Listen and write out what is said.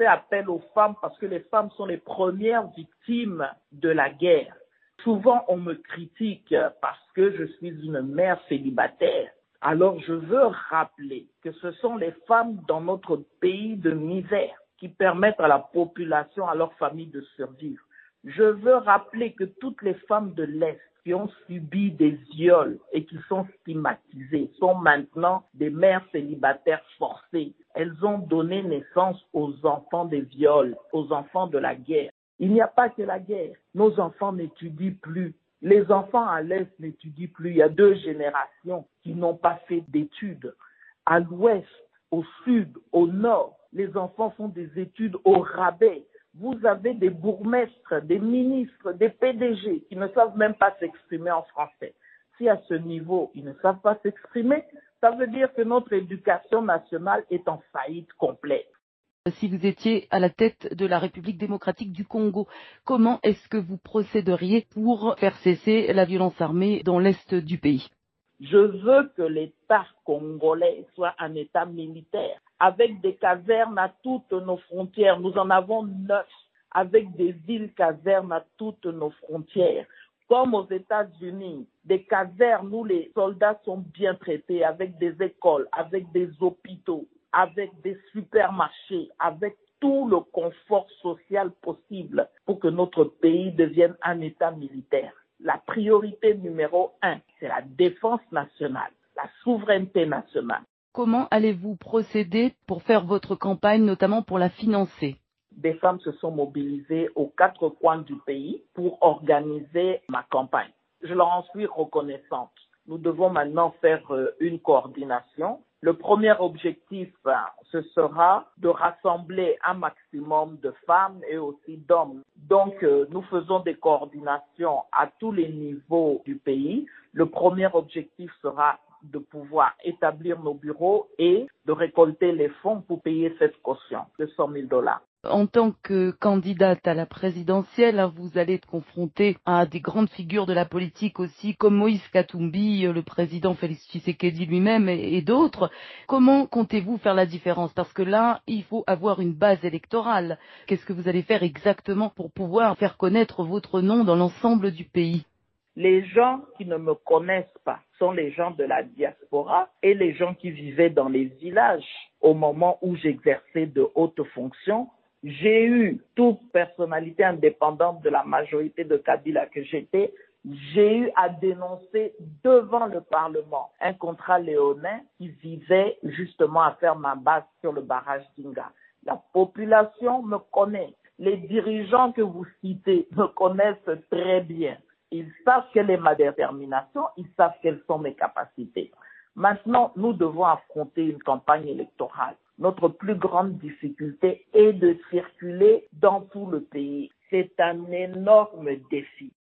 fais appel aux femmes parce que les femmes sont les premières victimes de la guerre. Souvent, on me critique parce que je suis une mère célibataire. Alors, je veux rappeler que ce sont les femmes dans notre pays de misère qui permettent à la population, à leur famille de survivre. Je veux rappeler que toutes les femmes de l'Est qui ont subi des viols et qui sont stigmatisées sont maintenant des mères célibataires forcées. Elles ont donné naissance aux enfants des viols, aux enfants de la guerre. Il n'y a pas que la guerre. Nos enfants n'étudient plus. Les enfants à l'Est n'étudient plus. Il y a deux générations qui n'ont pas fait d'études. À l'Ouest, au Sud, au Nord, les enfants font des études au rabais vous avez des bourgmestres, des ministres, des PDG qui ne savent même pas s'exprimer en français. Si à ce niveau, ils ne savent pas s'exprimer, ça veut dire que notre éducation nationale est en faillite complète. Si vous étiez à la tête de la République démocratique du Congo, comment est-ce que vous procéderiez pour faire cesser la violence armée dans l'est du pays? Je veux que l'État congolais soit un État militaire avec des casernes à toutes nos frontières. Nous en avons neuf, avec des villes casernes à toutes nos frontières. Comme aux États-Unis, des casernes où les soldats sont bien traités, avec des écoles, avec des hôpitaux, avec des supermarchés, avec tout le confort social possible pour que notre pays devienne un État militaire. La priorité numéro un, c'est la défense nationale, la souveraineté nationale. Comment allez-vous procéder pour faire votre campagne, notamment pour la financer? Des femmes se sont mobilisées aux quatre coins du pays pour organiser ma campagne. Je leur en suis reconnaissante. Nous devons maintenant faire euh, une coordination. Le premier objectif, euh, ce sera de rassembler un maximum de femmes et aussi d'hommes. Donc, euh, nous faisons des coordinations à tous les niveaux du pays. Le premier objectif sera de pouvoir établir nos bureaux et de récolter les fonds pour payer cette caution de 100 000 dollars. En tant que candidate à la présidentielle, hein, vous allez être confrontée à des grandes figures de la politique aussi, comme Moïse Katumbi, le président Félix Tshisekedi lui-même et, d'autres. Comment comptez-vous faire la différence? Parce que là, il faut avoir une base électorale. Qu'est-ce que vous allez faire exactement pour pouvoir faire connaître votre nom dans l'ensemble du pays? Les gens qui ne me connaissent pas sont les gens de la diaspora et les gens qui vivaient dans les villages au moment où j'exerçais de hautes fonctions. J'ai eu toute personnalité indépendante de la majorité de Kabila que j'étais, j'ai eu à dénoncer devant le Parlement un contrat léonin qui visait justement à faire ma base sur le barrage d'Inga. La population me connaît. Les dirigeants que vous citez me connaissent très bien. Ils savent quelle est ma détermination, ils savent quelles sont mes capacités. Maintenant, nous devons affronter une campagne électorale. Notre plus grande difficulté est de circuler dans tout le pays. C'est un énorme défi.